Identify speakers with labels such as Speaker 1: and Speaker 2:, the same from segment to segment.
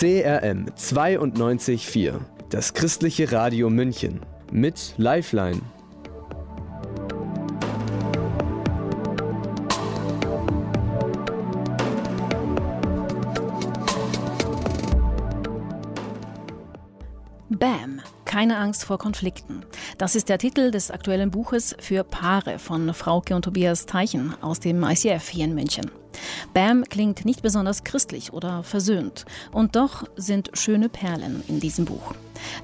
Speaker 1: CRM 92.4, das christliche Radio München mit Lifeline.
Speaker 2: Angst vor Konflikten. Das ist der Titel des aktuellen Buches für Paare von Frauke und Tobias Teichen aus dem ICF hier in München. Bam klingt nicht besonders christlich oder versöhnt. Und doch sind schöne Perlen in diesem Buch.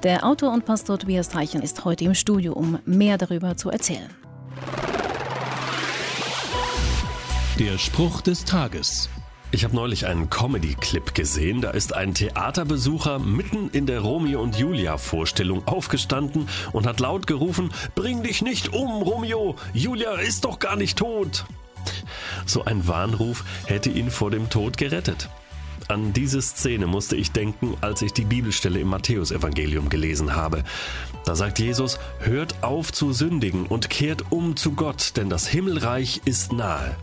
Speaker 2: Der Autor und Pastor Tobias Teichen ist heute im Studio, um mehr darüber zu erzählen.
Speaker 3: Der Spruch des Tages.
Speaker 4: Ich habe neulich einen Comedy-Clip gesehen. Da ist ein Theaterbesucher mitten in der Romeo und Julia-Vorstellung aufgestanden und hat laut gerufen: Bring dich nicht um, Romeo! Julia ist doch gar nicht tot! So ein Warnruf hätte ihn vor dem Tod gerettet. An diese Szene musste ich denken, als ich die Bibelstelle im Matthäusevangelium gelesen habe. Da sagt Jesus, hört auf zu sündigen und kehrt um zu Gott, denn das Himmelreich ist nahe.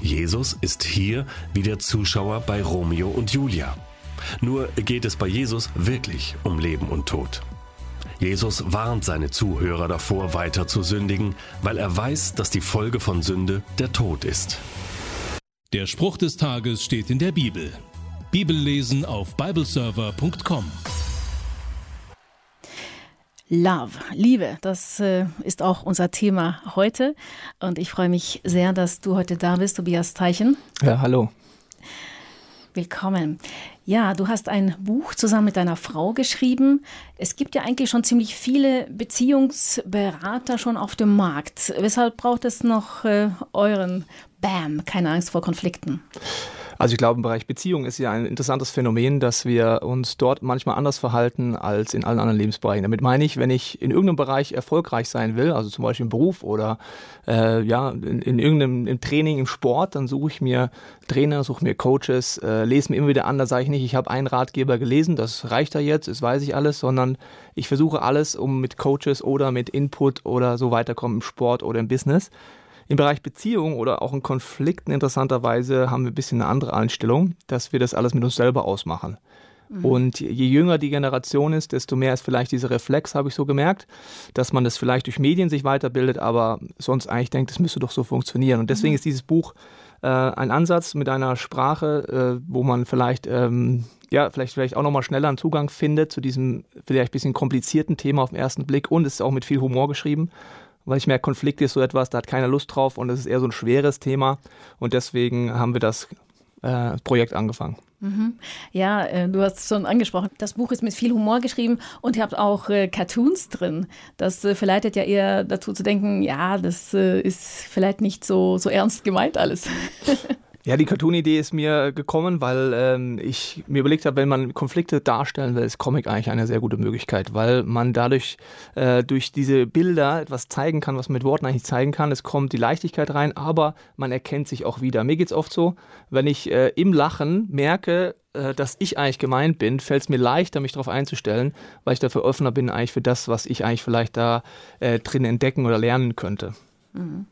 Speaker 4: Jesus ist hier wie der Zuschauer bei Romeo und Julia. Nur geht es bei Jesus wirklich um Leben und Tod. Jesus warnt seine Zuhörer davor, weiter zu sündigen, weil er weiß, dass die Folge von Sünde der Tod ist.
Speaker 3: Der Spruch des Tages steht in der Bibel. Bibellesen auf bibleserver.com.
Speaker 2: Love, Liebe, das äh, ist auch unser Thema heute. Und ich freue mich sehr, dass du heute da bist, Tobias Teichen.
Speaker 5: Ja, hallo.
Speaker 2: Willkommen. Ja, du hast ein Buch zusammen mit deiner Frau geschrieben. Es gibt ja eigentlich schon ziemlich viele Beziehungsberater schon auf dem Markt. Weshalb braucht es noch äh, euren Bam, keine Angst vor Konflikten?
Speaker 5: Also ich glaube, im Bereich Beziehung ist ja ein interessantes Phänomen, dass wir uns dort manchmal anders verhalten als in allen anderen Lebensbereichen. Damit meine ich, wenn ich in irgendeinem Bereich erfolgreich sein will, also zum Beispiel im Beruf oder äh, ja, in, in irgendeinem im Training, im Sport, dann suche ich mir Trainer, suche mir Coaches, äh, lese mir immer wieder an, da sage ich nicht, ich habe einen Ratgeber gelesen, das reicht da jetzt, das weiß ich alles, sondern ich versuche alles, um mit Coaches oder mit Input oder so weiterkommen im Sport oder im Business. Im Bereich Beziehung oder auch in Konflikten interessanterweise haben wir ein bisschen eine andere Einstellung, dass wir das alles mit uns selber ausmachen. Mhm. Und je jünger die Generation ist, desto mehr ist vielleicht dieser Reflex, habe ich so gemerkt, dass man das vielleicht durch Medien sich weiterbildet, aber sonst eigentlich denkt, das müsste doch so funktionieren. Und deswegen mhm. ist dieses Buch äh, ein Ansatz mit einer Sprache, äh, wo man vielleicht ähm, ja, vielleicht, vielleicht auch nochmal schneller einen Zugang findet zu diesem vielleicht ein bisschen komplizierten Thema auf den ersten Blick und es ist auch mit viel Humor geschrieben weil ich merke, Konflikt ist so etwas, da hat keiner Lust drauf und es ist eher so ein schweres Thema und deswegen haben wir das äh, Projekt angefangen.
Speaker 2: Mhm. Ja, äh, du hast es schon angesprochen. Das Buch ist mit viel Humor geschrieben und ihr habt auch äh, Cartoons drin. Das äh, verleitet ja eher dazu zu denken, ja, das ist vielleicht nicht so, so ernst gemeint alles.
Speaker 5: Ja, die Cartoon-Idee ist mir gekommen, weil ähm, ich mir überlegt habe, wenn man Konflikte darstellen will, ist Comic eigentlich eine sehr gute Möglichkeit, weil man dadurch äh, durch diese Bilder etwas zeigen kann, was man mit Worten eigentlich zeigen kann. Es kommt die Leichtigkeit rein, aber man erkennt sich auch wieder. Mir geht es oft so, wenn ich äh, im Lachen merke, äh, dass ich eigentlich gemeint bin, fällt es mir leichter, mich darauf einzustellen, weil ich dafür offener bin eigentlich für das, was ich eigentlich vielleicht da äh, drin entdecken oder lernen könnte.
Speaker 2: Mhm.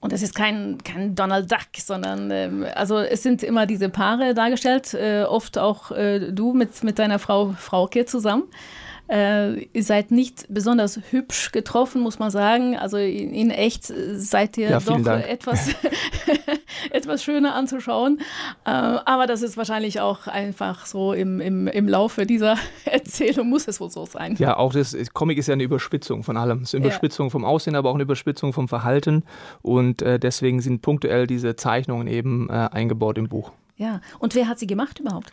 Speaker 2: Und es ist kein, kein Donald Duck, sondern ähm, also es sind immer diese Paare dargestellt, äh, oft auch äh, du mit, mit deiner Frau Frauke zusammen. Äh, ihr seid nicht besonders hübsch getroffen, muss man sagen. Also in, in echt seid ihr ja, doch etwas, etwas schöner anzuschauen. Äh, aber das ist wahrscheinlich auch einfach so im, im, im Laufe dieser Erzählung muss es wohl so sein.
Speaker 5: Ja, auch das Comic ist ja eine Überspitzung von allem. Es ist eine Überspitzung ja. vom Aussehen, aber auch eine Überspitzung vom Verhalten. Und äh, deswegen sind punktuell diese Zeichnungen eben äh, eingebaut im Buch.
Speaker 2: Ja, und wer hat sie gemacht überhaupt?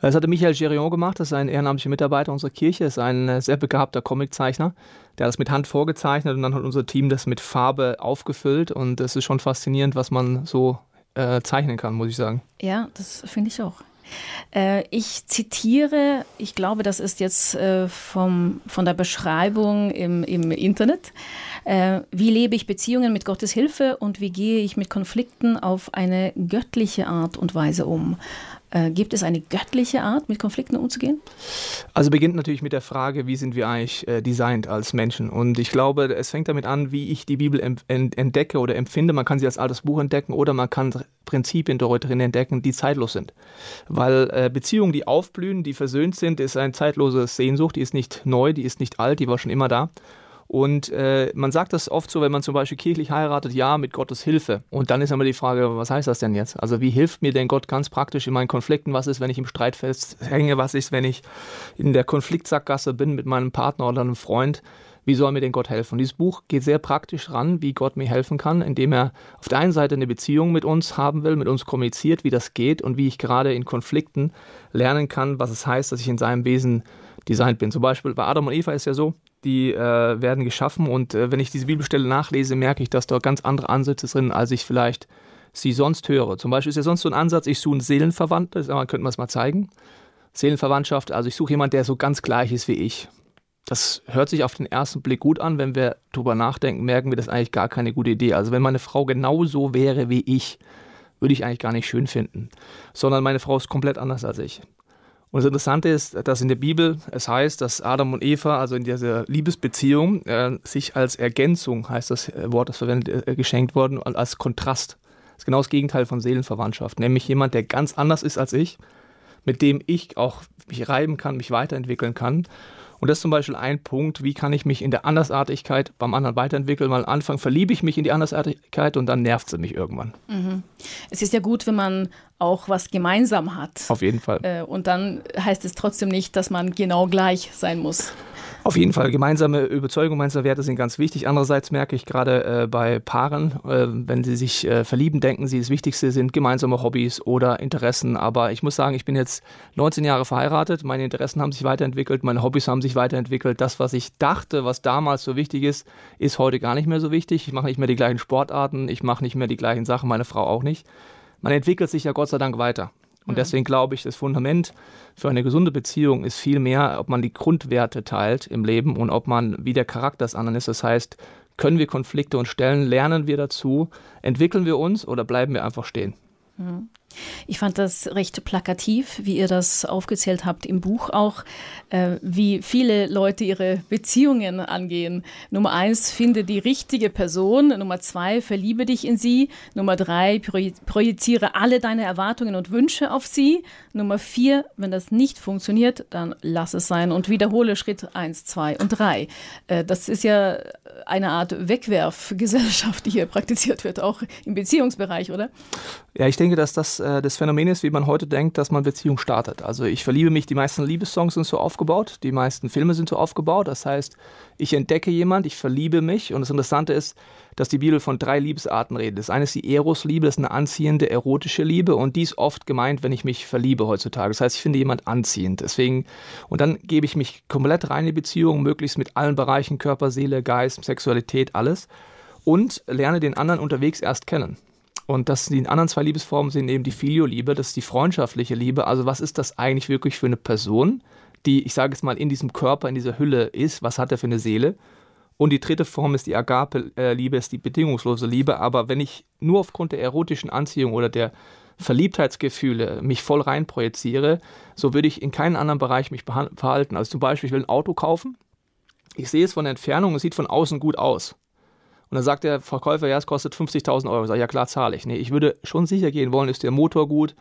Speaker 5: Das hatte Michael Gerion gemacht, das ist ein ehrenamtlicher Mitarbeiter unserer Kirche, ist ein äh, sehr begabter Comiczeichner. Der hat das mit Hand vorgezeichnet und dann hat unser Team das mit Farbe aufgefüllt und es ist schon faszinierend, was man so äh, zeichnen kann, muss ich sagen.
Speaker 2: Ja, das finde ich auch. Äh, ich zitiere, ich glaube, das ist jetzt äh, vom, von der Beschreibung im, im Internet. Äh, wie lebe ich Beziehungen mit Gottes Hilfe und wie gehe ich mit Konflikten auf eine göttliche Art und Weise um? Äh, gibt es eine göttliche Art, mit Konflikten umzugehen?
Speaker 5: Also beginnt natürlich mit der Frage, wie sind wir eigentlich äh, designt als Menschen? Und ich glaube, es fängt damit an, wie ich die Bibel entdecke oder empfinde. Man kann sie als altes Buch entdecken oder man kann Prinzipien drin entdecken, die zeitlos sind. Weil äh, Beziehungen, die aufblühen, die versöhnt sind, ist eine zeitlose Sehnsucht, die ist nicht neu, die ist nicht alt, die war schon immer da. Und äh, man sagt das oft so, wenn man zum Beispiel kirchlich heiratet, ja, mit Gottes Hilfe. Und dann ist immer die Frage, was heißt das denn jetzt? Also wie hilft mir denn Gott ganz praktisch in meinen Konflikten? Was ist, wenn ich im Streit festhänge? Was ist, wenn ich in der Konfliktsackgasse bin mit meinem Partner oder einem Freund? Wie soll mir denn Gott helfen? Dieses Buch geht sehr praktisch ran, wie Gott mir helfen kann, indem er auf der einen Seite eine Beziehung mit uns haben will, mit uns kommuniziert, wie das geht und wie ich gerade in Konflikten lernen kann, was es heißt, dass ich in seinem Wesen designt bin. Zum Beispiel bei Adam und Eva ist ja so, die äh, werden geschaffen und äh, wenn ich diese Bibelstelle nachlese, merke ich, dass dort ganz andere Ansätze sind, als ich vielleicht sie sonst höre. Zum Beispiel ist ja sonst so ein Ansatz, ich suche einen Seelenverwandten, das könnte man es mal zeigen. Seelenverwandtschaft, also ich suche jemanden, der so ganz gleich ist wie ich. Das hört sich auf den ersten Blick gut an. Wenn wir drüber nachdenken, merken wir, das eigentlich gar keine gute Idee. Also wenn meine Frau genauso wäre wie ich, würde ich eigentlich gar nicht schön finden. Sondern meine Frau ist komplett anders als ich. Und das Interessante ist, dass in der Bibel es heißt, dass Adam und Eva, also in dieser Liebesbeziehung, äh, sich als Ergänzung, heißt das äh, Wort, das verwendet, äh, geschenkt worden, als Kontrast. Das ist genau das Gegenteil von Seelenverwandtschaft. Nämlich jemand, der ganz anders ist als ich, mit dem ich auch mich reiben kann, mich weiterentwickeln kann und das ist zum Beispiel ein Punkt, wie kann ich mich in der Andersartigkeit beim anderen weiterentwickeln, weil am Anfang verliebe ich mich in die Andersartigkeit und dann nervt sie mich irgendwann.
Speaker 2: Mhm. Es ist ja gut, wenn man auch was gemeinsam hat.
Speaker 5: Auf jeden Fall.
Speaker 2: Äh, und dann heißt es trotzdem nicht, dass man genau gleich sein muss.
Speaker 5: Auf jeden Fall, gemeinsame Überzeugung, gemeinsame Werte sind ganz wichtig. Andererseits merke ich gerade äh, bei Paaren, äh, wenn sie sich äh, verlieben, denken sie, das Wichtigste sind gemeinsame Hobbys oder Interessen. Aber ich muss sagen, ich bin jetzt 19 Jahre verheiratet, meine Interessen haben sich weiterentwickelt, meine Hobbys haben sich weiterentwickelt. Das, was ich dachte, was damals so wichtig ist, ist heute gar nicht mehr so wichtig. Ich mache nicht mehr die gleichen Sportarten, ich mache nicht mehr die gleichen Sachen, meine Frau auch nicht. Man entwickelt sich ja Gott sei Dank weiter. Und deswegen glaube ich, das Fundament für eine gesunde Beziehung ist viel mehr, ob man die Grundwerte teilt im Leben und ob man, wie der Charakter des anderen ist. Das heißt, können wir Konflikte und Stellen, lernen wir dazu, entwickeln wir uns oder bleiben wir einfach stehen?
Speaker 2: Mhm. Ich fand das recht plakativ, wie ihr das aufgezählt habt im Buch auch, äh, wie viele Leute ihre Beziehungen angehen. Nummer eins, finde die richtige Person. Nummer zwei, verliebe dich in sie. Nummer drei, projiziere alle deine Erwartungen und Wünsche auf sie. Nummer vier, wenn das nicht funktioniert, dann lass es sein und wiederhole Schritt eins, zwei und drei. Äh, das ist ja eine Art Wegwerfgesellschaft, die hier praktiziert wird, auch im Beziehungsbereich, oder?
Speaker 5: Ja, ich denke, dass das äh, das Phänomen ist, wie man heute denkt, dass man Beziehung startet. Also ich verliebe mich, die meisten Liebessongs sind so aufgebaut, die meisten Filme sind so aufgebaut. Das heißt, ich entdecke jemand, ich verliebe mich und das Interessante ist, dass die Bibel von drei Liebesarten redet. Das eine ist die Eros-Liebe, das ist eine anziehende, erotische Liebe und die ist oft gemeint, wenn ich mich verliebe heutzutage. Das heißt, ich finde jemand anziehend. Deswegen, und dann gebe ich mich komplett rein in die Beziehung, möglichst mit allen Bereichen, Körper, Seele, Geist, Sexualität, alles und lerne den anderen unterwegs erst kennen. Und das die anderen zwei Liebesformen sind eben die Filio-Liebe, das ist die freundschaftliche Liebe. Also was ist das eigentlich wirklich für eine Person, die, ich sage es mal, in diesem Körper, in dieser Hülle ist? Was hat er für eine Seele? Und die dritte Form ist die Agape-Liebe, ist die bedingungslose Liebe. Aber wenn ich nur aufgrund der erotischen Anziehung oder der Verliebtheitsgefühle mich voll reinprojiziere, so würde ich in keinen anderen Bereich mich verhalten. Also zum Beispiel, ich will ein Auto kaufen. Ich sehe es von der Entfernung, es sieht von außen gut aus. Und dann sagt der Verkäufer, ja, es kostet 50.000 Euro. Ich sage, ja klar, zahle ich. Nee, ich würde schon sicher gehen wollen, ist der Motor gut?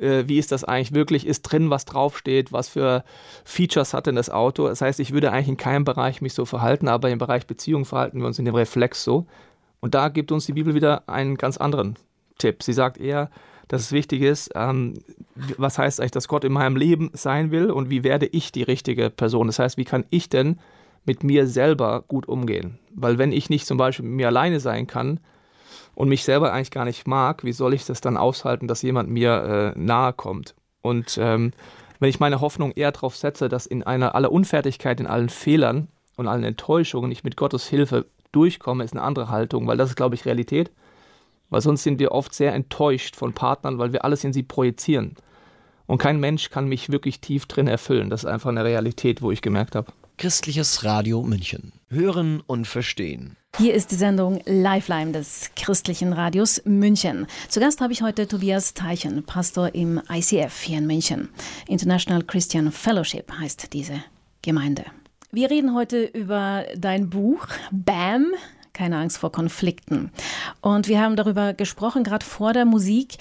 Speaker 5: Äh, wie ist das eigentlich wirklich? Ist drin, was draufsteht? Was für Features hat denn das Auto? Das heißt, ich würde eigentlich in keinem Bereich mich so verhalten, aber im Bereich Beziehung verhalten wir uns in dem Reflex so. Und da gibt uns die Bibel wieder einen ganz anderen Tipp. Sie sagt eher, dass es wichtig ist, ähm, was heißt eigentlich, dass Gott in meinem Leben sein will und wie werde ich die richtige Person? Das heißt, wie kann ich denn mit mir selber gut umgehen. Weil wenn ich nicht zum Beispiel mit mir alleine sein kann und mich selber eigentlich gar nicht mag, wie soll ich das dann aushalten, dass jemand mir äh, nahe kommt? Und ähm, wenn ich meine Hoffnung eher darauf setze, dass in einer aller Unfertigkeit, in allen Fehlern und allen Enttäuschungen ich mit Gottes Hilfe durchkomme, ist eine andere Haltung, weil das ist, glaube ich, Realität. Weil sonst sind wir oft sehr enttäuscht von Partnern, weil wir alles in sie projizieren. Und kein Mensch kann mich wirklich tief drin erfüllen. Das ist einfach eine Realität, wo ich gemerkt habe.
Speaker 6: Christliches Radio München. Hören und verstehen.
Speaker 2: Hier ist die Sendung Lifeline des christlichen Radios München. Zu Gast habe ich heute Tobias Teichen, Pastor im ICF hier in München. International Christian Fellowship heißt diese Gemeinde. Wir reden heute über dein Buch BAM, keine Angst vor Konflikten. Und wir haben darüber gesprochen, gerade vor der Musik,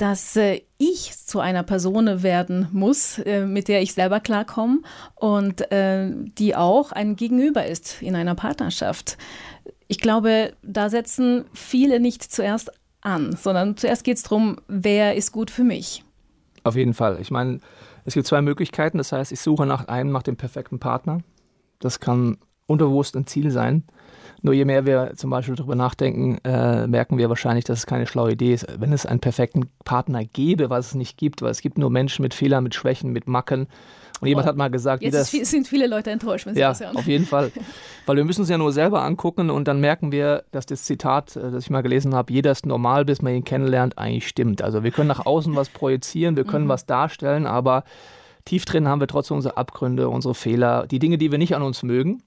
Speaker 2: dass äh, ich zu einer Person werden muss, äh, mit der ich selber klarkomme und äh, die auch ein Gegenüber ist in einer Partnerschaft. Ich glaube, da setzen viele nicht zuerst an, sondern zuerst geht es darum, wer ist gut für mich.
Speaker 5: Auf jeden Fall. Ich meine, es gibt zwei Möglichkeiten. Das heißt, ich suche nach einem, nach dem perfekten Partner. Das kann unterbewusst ein Ziel sein. Nur je mehr wir zum Beispiel darüber nachdenken, äh, merken wir wahrscheinlich, dass es keine schlaue Idee ist. Wenn es einen perfekten Partner gäbe, was es nicht gibt, weil es gibt nur Menschen mit Fehlern, mit Schwächen, mit Macken. Und jemand hat mal gesagt,
Speaker 2: jetzt
Speaker 5: das,
Speaker 2: viel, sind viele Leute enttäuscht, wenn sie
Speaker 5: ja,
Speaker 2: das hören.
Speaker 5: auf jeden Fall. Weil wir müssen es ja nur selber angucken und dann merken wir, dass das Zitat, äh, das ich mal gelesen habe, jeder ist normal, bis man ihn kennenlernt, eigentlich stimmt. Also wir können nach außen was projizieren, wir können mhm. was darstellen, aber tief drin haben wir trotzdem unsere Abgründe, unsere Fehler, die Dinge, die wir nicht an uns mögen.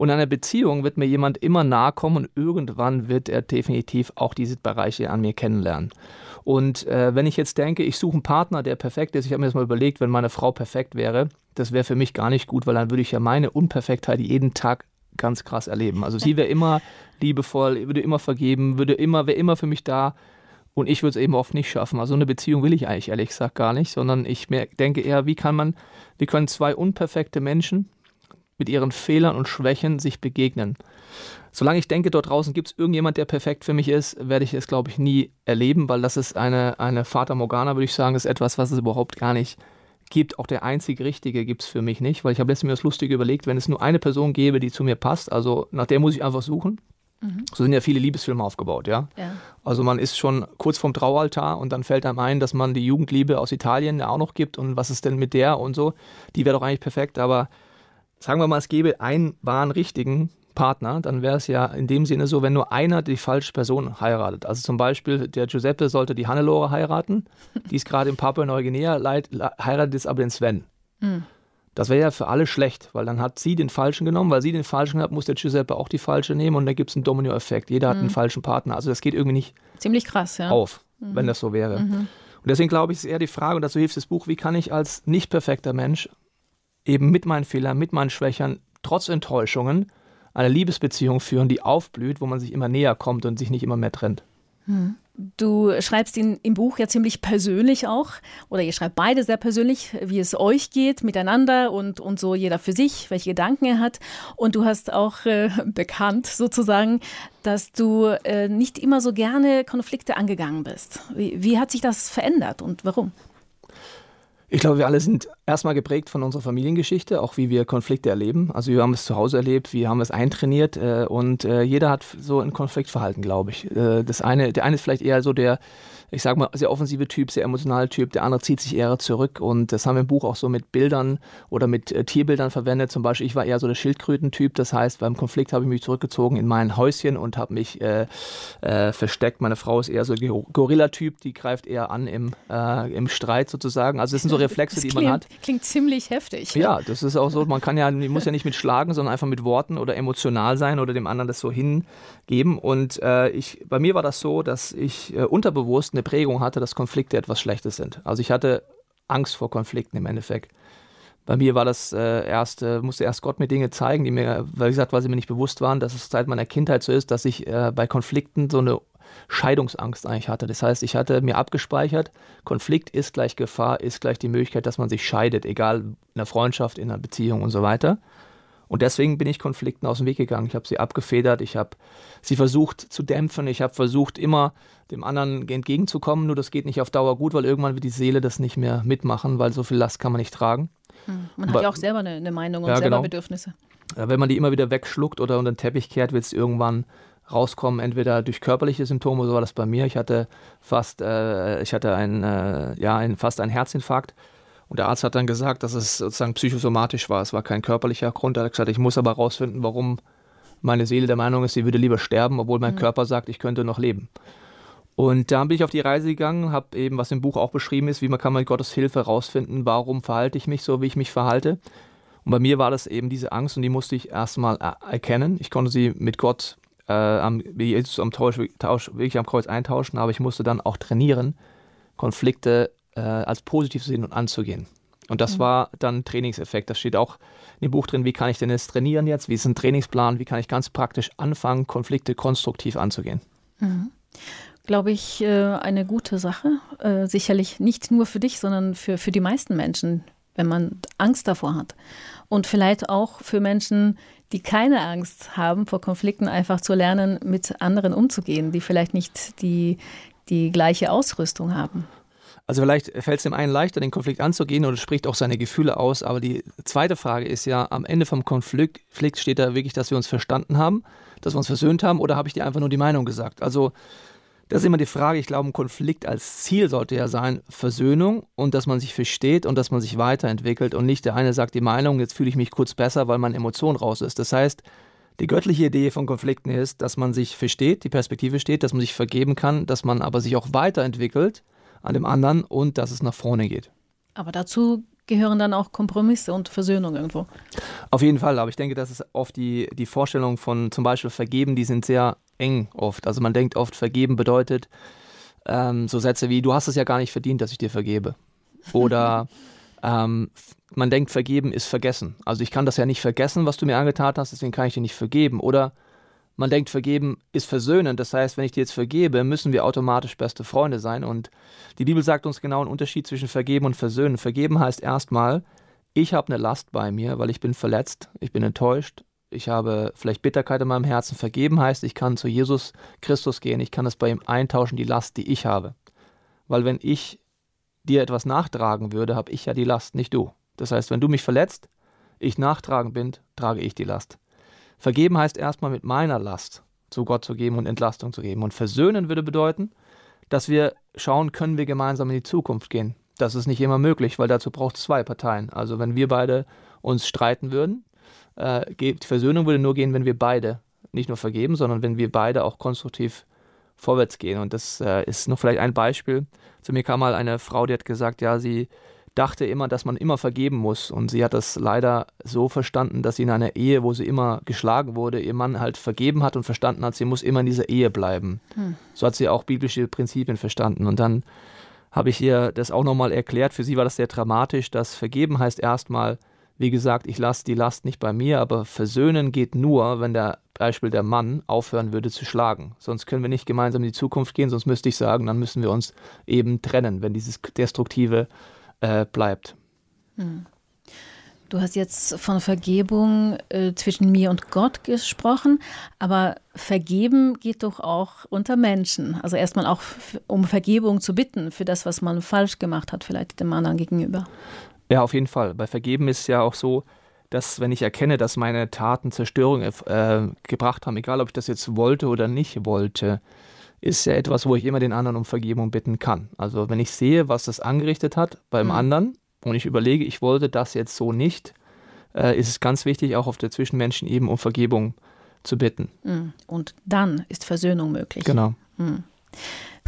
Speaker 5: Und in einer Beziehung wird mir jemand immer nahe kommen und irgendwann wird er definitiv auch diese Bereiche an mir kennenlernen. Und äh, wenn ich jetzt denke, ich suche einen Partner, der perfekt ist, ich habe mir das mal überlegt, wenn meine Frau perfekt wäre, das wäre für mich gar nicht gut, weil dann würde ich ja meine Unperfektheit jeden Tag ganz krass erleben. Also sie wäre immer liebevoll, würde immer vergeben, würde immer, wäre immer für mich da. Und ich würde es eben oft nicht schaffen. Also eine Beziehung will ich eigentlich ehrlich gesagt gar nicht, sondern ich denke eher, wie kann man, wie können zwei unperfekte Menschen, mit ihren Fehlern und Schwächen sich begegnen. Solange ich denke, dort draußen gibt es irgendjemand, der perfekt für mich ist, werde ich es, glaube ich, nie erleben, weil das ist eine, eine Fata Morgana, würde ich sagen, ist etwas, was es überhaupt gar nicht gibt. Auch der einzig Richtige gibt es für mich nicht, weil ich habe letztens mir das Lustige überlegt, wenn es nur eine Person gäbe, die zu mir passt, also nach der muss ich einfach suchen. Mhm. So sind ja viele Liebesfilme aufgebaut, ja? ja? Also man ist schon kurz vorm Traualtar und dann fällt einem ein, dass man die Jugendliebe aus Italien ja auch noch gibt und was ist denn mit der und so. Die wäre doch eigentlich perfekt, aber sagen wir mal, es gäbe einen wahren richtigen Partner, dann wäre es ja in dem Sinne so, wenn nur einer die falsche Person heiratet. Also zum Beispiel der Giuseppe sollte die Hannelore heiraten, die ist gerade in Papua-Neuguinea, heiratet jetzt aber den Sven. Mhm. Das wäre ja für alle schlecht, weil dann hat sie den Falschen genommen, weil sie den Falschen hat, muss der Giuseppe auch die Falsche nehmen und dann gibt es einen Domino-Effekt. Jeder hat mhm. einen falschen Partner. Also das geht irgendwie nicht
Speaker 2: Ziemlich krass, ja.
Speaker 5: auf, mhm. wenn das so wäre. Mhm. Und deswegen glaube ich, ist eher die Frage, und dazu hilft das Buch, wie kann ich als nicht perfekter Mensch eben mit meinen Fehlern, mit meinen Schwächern, trotz Enttäuschungen eine Liebesbeziehung führen, die aufblüht, wo man sich immer näher kommt und sich nicht immer mehr trennt.
Speaker 2: Hm. Du schreibst ihn im Buch ja ziemlich persönlich auch, oder ihr schreibt beide sehr persönlich, wie es euch geht, miteinander und, und so jeder für sich, welche Gedanken er hat. Und du hast auch äh, bekannt sozusagen, dass du äh, nicht immer so gerne Konflikte angegangen bist. Wie, wie hat sich das verändert und warum?
Speaker 5: Ich glaube, wir alle sind erstmal geprägt von unserer Familiengeschichte, auch wie wir Konflikte erleben. Also wir haben es zu Hause erlebt, wir haben es eintrainiert äh, und äh, jeder hat so ein Konfliktverhalten, glaube ich. Äh, das eine, der eine ist vielleicht eher so der ich sage mal, sehr offensive Typ, sehr emotionale Typ. Der andere zieht sich eher zurück und das haben wir im Buch auch so mit Bildern oder mit äh, Tierbildern verwendet. Zum Beispiel, ich war eher so der Schildkrötentyp. Das heißt, beim Konflikt habe ich mich zurückgezogen in mein Häuschen und habe mich äh, äh, versteckt. Meine Frau ist eher so Gorilla-Typ, die greift eher an im, im Streit sozusagen. Also das sind so Reflexe, das die
Speaker 2: klingt,
Speaker 5: man hat.
Speaker 2: Klingt ziemlich heftig.
Speaker 5: Ja, das ist auch so. Man kann ja, man muss ja nicht mit schlagen, sondern einfach mit Worten oder emotional sein oder dem anderen das so hingeben. Und äh, ich, bei mir war das so, dass ich äh, unterbewusst eine Prägung hatte, dass Konflikte etwas Schlechtes sind. Also ich hatte Angst vor Konflikten im Endeffekt. Bei mir war das äh, erst, äh, musste erst Gott mir Dinge zeigen, die mir, wie gesagt, weil sie mir nicht bewusst waren, dass es seit meiner Kindheit so ist, dass ich äh, bei Konflikten so eine Scheidungsangst eigentlich hatte. Das heißt, ich hatte mir abgespeichert, Konflikt ist gleich Gefahr, ist gleich die Möglichkeit, dass man sich scheidet, egal in einer Freundschaft, in einer Beziehung und so weiter. Und deswegen bin ich Konflikten aus dem Weg gegangen. Ich habe sie abgefedert, ich habe sie versucht zu dämpfen, ich habe versucht immer dem anderen entgegenzukommen, nur das geht nicht auf Dauer gut, weil irgendwann wird die Seele das nicht mehr mitmachen, weil so viel Last kann man nicht tragen.
Speaker 2: Hm. Man Aber, hat ja auch selber eine, eine Meinung und ja, selber genau. Bedürfnisse.
Speaker 5: Wenn man die immer wieder wegschluckt oder unter den Teppich kehrt, wird es irgendwann rauskommen, entweder durch körperliche Symptome, so war das bei mir. Ich hatte fast, äh, ich hatte ein, äh, ja, ein, fast einen Herzinfarkt und der Arzt hat dann gesagt, dass es sozusagen psychosomatisch war. Es war kein körperlicher Grund. Er hat gesagt, ich muss aber herausfinden, warum meine Seele der Meinung ist, sie würde lieber sterben, obwohl mein mhm. Körper sagt, ich könnte noch leben. Und dann bin ich auf die Reise gegangen, habe eben, was im Buch auch beschrieben ist, wie man kann mit Gottes Hilfe herausfinden, warum verhalte ich mich so, wie ich mich verhalte. Und bei mir war das eben diese Angst und die musste ich erstmal erkennen. Ich konnte sie mit Gott äh, am, Jesus am Tausch, Tausch, wirklich am Kreuz eintauschen, aber ich musste dann auch trainieren, Konflikte äh, als positiv zu sehen und anzugehen. Und das mhm. war dann Trainingseffekt. Das steht auch in dem Buch drin, wie kann ich denn jetzt trainieren jetzt? Wie ist ein Trainingsplan? Wie kann ich ganz praktisch anfangen, Konflikte konstruktiv anzugehen?
Speaker 2: Mhm. Glaube ich, äh, eine gute Sache. Äh, sicherlich nicht nur für dich, sondern für, für die meisten Menschen, wenn man Angst davor hat. Und vielleicht auch für Menschen, die keine Angst haben vor Konflikten, einfach zu lernen, mit anderen umzugehen, die vielleicht nicht die, die gleiche Ausrüstung haben.
Speaker 5: Also vielleicht fällt es dem einen leichter, den Konflikt anzugehen oder spricht auch seine Gefühle aus. Aber die zweite Frage ist ja, am Ende vom Konflikt steht da wirklich, dass wir uns verstanden haben, dass wir uns versöhnt haben oder habe ich dir einfach nur die Meinung gesagt? Also das ist immer die Frage. Ich glaube, ein Konflikt als Ziel sollte ja sein, Versöhnung und dass man sich versteht und dass man sich weiterentwickelt und nicht der eine sagt die Meinung, jetzt fühle ich mich kurz besser, weil meine Emotion raus ist. Das heißt, die göttliche Idee von Konflikten ist, dass man sich versteht, die Perspektive steht, dass man sich vergeben kann, dass man aber sich auch weiterentwickelt an dem anderen und dass es nach vorne geht.
Speaker 2: Aber dazu gehören dann auch Kompromisse und Versöhnung irgendwo.
Speaker 5: Auf jeden Fall, aber ich denke, dass es oft die, die Vorstellung von zum Beispiel Vergeben, die sind sehr eng oft. Also man denkt oft, Vergeben bedeutet ähm, so Sätze wie, du hast es ja gar nicht verdient, dass ich dir vergebe. Oder ähm, man denkt, Vergeben ist Vergessen. Also ich kann das ja nicht vergessen, was du mir angetan hast, deswegen kann ich dir nicht vergeben. Oder man denkt, vergeben ist versöhnen. Das heißt, wenn ich dir jetzt vergebe, müssen wir automatisch beste Freunde sein. Und die Bibel sagt uns genau einen Unterschied zwischen vergeben und versöhnen. Vergeben heißt erstmal, ich habe eine Last bei mir, weil ich bin verletzt, ich bin enttäuscht, ich habe vielleicht Bitterkeit in meinem Herzen. Vergeben heißt, ich kann zu Jesus Christus gehen, ich kann es bei ihm eintauschen, die Last, die ich habe. Weil wenn ich dir etwas nachtragen würde, habe ich ja die Last, nicht du. Das heißt, wenn du mich verletzt, ich nachtragen bin, trage ich die Last. Vergeben heißt erstmal mit meiner Last zu Gott zu geben und Entlastung zu geben. Und versöhnen würde bedeuten, dass wir schauen, können wir gemeinsam in die Zukunft gehen. Das ist nicht immer möglich, weil dazu braucht es zwei Parteien. Also wenn wir beide uns streiten würden, äh, die Versöhnung würde nur gehen, wenn wir beide nicht nur vergeben, sondern wenn wir beide auch konstruktiv vorwärts gehen. Und das äh, ist noch vielleicht ein Beispiel. Zu mir kam mal eine Frau, die hat gesagt, ja, sie dachte immer, dass man immer vergeben muss. Und sie hat das leider so verstanden, dass sie in einer Ehe, wo sie immer geschlagen wurde, ihr Mann halt vergeben hat und verstanden hat, sie muss immer in dieser Ehe bleiben. Hm. So hat sie auch biblische Prinzipien verstanden. Und dann habe ich ihr das auch nochmal erklärt. Für sie war das sehr dramatisch. dass vergeben heißt erstmal, wie gesagt, ich lasse die Last nicht bei mir, aber versöhnen geht nur, wenn der Beispiel der Mann aufhören würde zu schlagen. Sonst können wir nicht gemeinsam in die Zukunft gehen, sonst müsste ich sagen, dann müssen wir uns eben trennen, wenn dieses destruktive äh, bleibt. Hm.
Speaker 2: Du hast jetzt von Vergebung äh, zwischen mir und Gott gesprochen, aber vergeben geht doch auch unter Menschen. Also erstmal auch um Vergebung zu bitten für das, was man falsch gemacht hat, vielleicht dem anderen gegenüber.
Speaker 5: Ja, auf jeden Fall. Bei Vergeben ist es ja auch so, dass wenn ich erkenne, dass meine Taten Zerstörung äh, gebracht haben, egal ob ich das jetzt wollte oder nicht wollte, ist ja etwas, wo ich immer den anderen um Vergebung bitten kann. Also wenn ich sehe, was das angerichtet hat beim mhm. anderen und ich überlege, ich wollte das jetzt so nicht, äh, ist es ganz wichtig, auch auf der Zwischenmenschen eben um Vergebung zu bitten.
Speaker 2: Mhm. Und dann ist Versöhnung möglich.
Speaker 5: Genau. Mhm.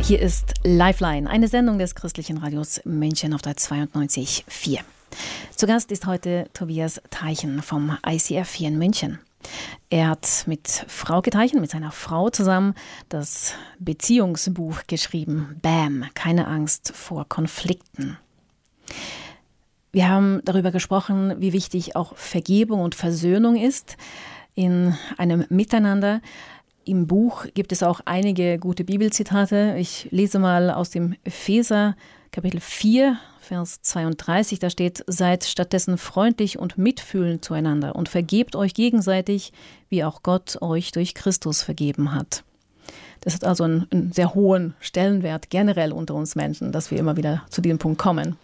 Speaker 2: Hier ist Lifeline, eine Sendung des christlichen Radios München auf der 92.4. Zu Gast ist heute Tobias Teichen vom ICF hier in München. Er hat mit Frau Geteichen, mit seiner Frau zusammen, das Beziehungsbuch geschrieben. Bam, keine Angst vor Konflikten. Wir haben darüber gesprochen, wie wichtig auch Vergebung und Versöhnung ist in einem Miteinander. Im Buch gibt es auch einige gute Bibelzitate. Ich lese mal aus dem Epheser Kapitel 4, Vers 32, da steht, seid stattdessen freundlich und mitfühlend zueinander und vergebt euch gegenseitig, wie auch Gott euch durch Christus vergeben hat. Das hat also einen, einen sehr hohen Stellenwert generell unter uns Menschen, dass wir immer wieder zu diesem Punkt kommen.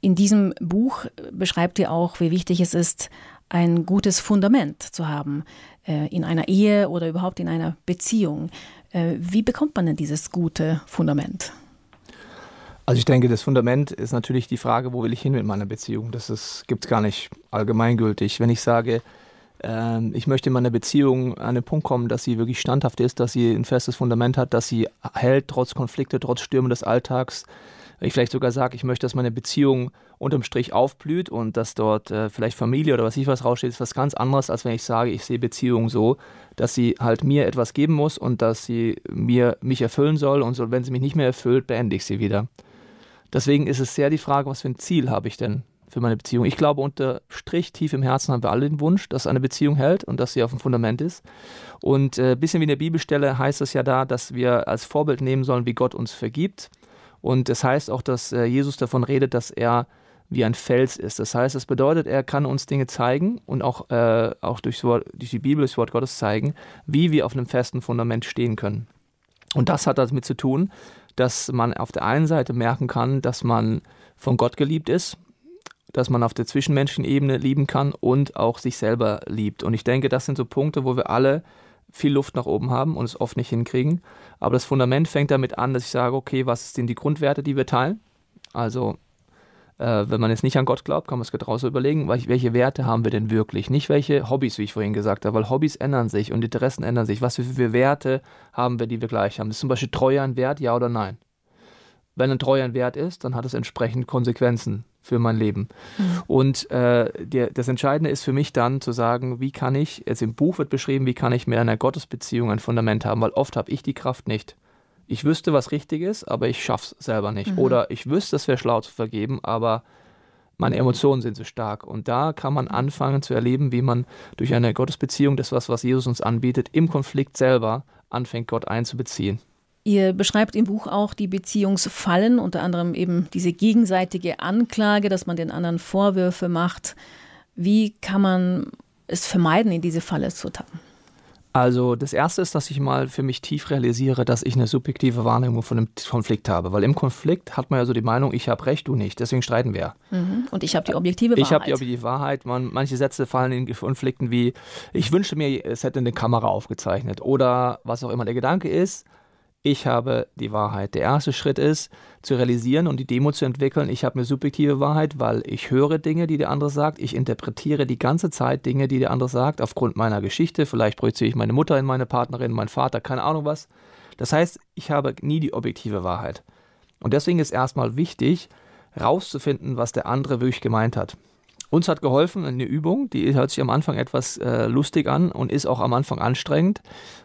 Speaker 2: In diesem Buch beschreibt ihr auch, wie wichtig es ist, ein gutes Fundament zu haben äh, in einer Ehe oder überhaupt in einer Beziehung. Äh, wie bekommt man denn dieses gute Fundament?
Speaker 5: Also ich denke, das Fundament ist natürlich die Frage, wo will ich hin mit meiner Beziehung? Das gibt es gar nicht allgemeingültig. Wenn ich sage, äh, ich möchte in meiner Beziehung an den Punkt kommen, dass sie wirklich standhaft ist, dass sie ein festes Fundament hat, dass sie hält, trotz Konflikte, trotz Stürme des Alltags, Wenn ich vielleicht sogar sage, ich möchte, dass meine Beziehung unterm Strich aufblüht und dass dort äh, vielleicht Familie oder was ich was raussteht, ist was ganz anderes, als wenn ich sage, ich sehe Beziehungen so, dass sie halt mir etwas geben muss und dass sie mir mich erfüllen soll und so, wenn sie mich nicht mehr erfüllt, beende ich sie wieder. Deswegen ist es sehr die Frage, was für ein Ziel habe ich denn für meine Beziehung? Ich glaube, unter Strich tief im Herzen haben wir alle den Wunsch, dass eine Beziehung hält und dass sie auf dem Fundament ist. Und ein äh, bisschen wie in der Bibelstelle heißt es ja da, dass wir als Vorbild nehmen sollen, wie Gott uns vergibt und es das heißt auch, dass äh, Jesus davon redet, dass er wie ein Fels ist. Das heißt, das bedeutet, er kann uns Dinge zeigen und auch, äh, auch durchs Wort, durch die Bibel, das Wort Gottes zeigen, wie wir auf einem festen Fundament stehen können. Und das hat damit zu tun, dass man auf der einen Seite merken kann, dass man von Gott geliebt ist, dass man auf der zwischenmenschlichen Ebene lieben kann und auch sich selber liebt. Und ich denke, das sind so Punkte, wo wir alle viel Luft nach oben haben und es oft nicht hinkriegen. Aber das Fundament fängt damit an, dass ich sage, okay, was sind die Grundwerte, die wir teilen? Also, äh, wenn man jetzt nicht an Gott glaubt, kann man es genauso überlegen, welche Werte haben wir denn wirklich? Nicht welche Hobbys, wie ich vorhin gesagt habe, weil Hobbys ändern sich und Interessen ändern sich. Was für, für Werte haben wir, die wir gleich haben? Ist zum Beispiel Treue ein Wert, ja oder nein? Wenn ein Treue ein Wert ist, dann hat es entsprechend Konsequenzen für mein Leben. Mhm. Und äh, der, das Entscheidende ist für mich dann zu sagen, wie kann ich, jetzt im Buch wird beschrieben, wie kann ich mit einer Gottesbeziehung ein Fundament haben, weil oft habe ich die Kraft nicht. Ich wüsste, was richtig ist, aber ich schaffe es selber nicht. Mhm. Oder ich wüsste, es wäre schlau zu vergeben, aber meine Emotionen sind so stark. Und da kann man anfangen zu erleben, wie man durch eine Gottesbeziehung, das was, was Jesus uns anbietet, im Konflikt selber anfängt, Gott einzubeziehen.
Speaker 2: Ihr beschreibt im Buch auch die Beziehungsfallen, unter anderem eben diese gegenseitige Anklage, dass man den anderen Vorwürfe macht. Wie kann man es vermeiden, in diese Falle zu tappen?
Speaker 5: Also das Erste ist, dass ich mal für mich tief realisiere, dass ich eine subjektive Wahrnehmung von einem Konflikt habe. Weil im Konflikt hat man ja so die Meinung, ich habe recht, du nicht. Deswegen streiten wir.
Speaker 2: Mhm. Und ich habe die objektive Wahrheit.
Speaker 5: Ich habe die objektive Wahrheit. Man, manche Sätze fallen in Konflikten wie, ich wünschte mir, es hätte eine Kamera aufgezeichnet. Oder was auch immer der Gedanke ist, ich habe die Wahrheit. Der erste Schritt ist, zu realisieren und die Demo zu entwickeln, ich habe eine subjektive Wahrheit, weil ich höre Dinge, die der andere sagt, ich interpretiere die ganze Zeit Dinge, die der andere sagt, aufgrund meiner Geschichte, vielleicht projiziere ich meine Mutter in meine Partnerin, meinen Vater, keine Ahnung was. Das heißt, ich habe nie die objektive Wahrheit. Und deswegen ist erstmal wichtig, rauszufinden, was der andere wirklich gemeint hat. Uns hat geholfen eine Übung, die hört sich am Anfang etwas äh, lustig an und ist auch am Anfang anstrengend,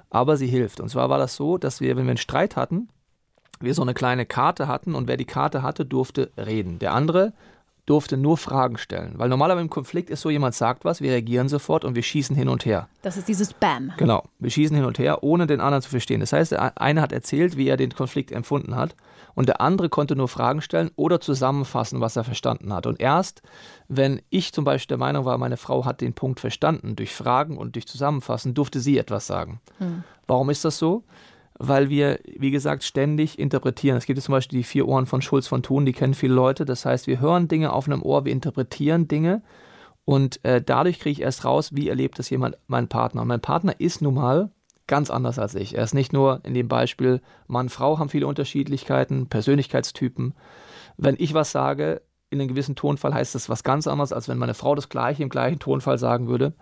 Speaker 5: aber sie hilft. Und zwar war das so, dass wir, wenn wir einen Streit hatten, wir so eine kleine Karte hatten und wer die Karte hatte, durfte reden. Der andere durfte nur Fragen stellen. Weil normalerweise im Konflikt ist so, jemand sagt was, wir reagieren sofort und wir schießen hin und her.
Speaker 2: Das ist dieses Bam.
Speaker 5: Genau, wir schießen hin und her, ohne den anderen zu verstehen. Das heißt, der eine hat erzählt, wie er den Konflikt empfunden hat und der andere konnte nur Fragen stellen oder zusammenfassen, was er verstanden hat. Und erst, wenn ich zum Beispiel der Meinung war, meine Frau hat den Punkt verstanden, durch Fragen und durch Zusammenfassen, durfte sie etwas sagen. Hm. Warum ist das so? Weil wir, wie gesagt, ständig interpretieren. Es gibt zum Beispiel die vier Ohren von Schulz von Thun, die kennen viele Leute. Das heißt, wir hören Dinge auf einem Ohr, wir interpretieren Dinge und äh, dadurch kriege ich erst raus, wie erlebt das jemand, mein Partner. Und mein Partner ist nun mal ganz anders als ich. Er ist nicht nur in dem Beispiel, Mann, Frau haben viele Unterschiedlichkeiten, Persönlichkeitstypen. Wenn ich was sage, in einem gewissen Tonfall heißt das was ganz anderes, als wenn meine Frau das gleiche im gleichen Tonfall sagen würde.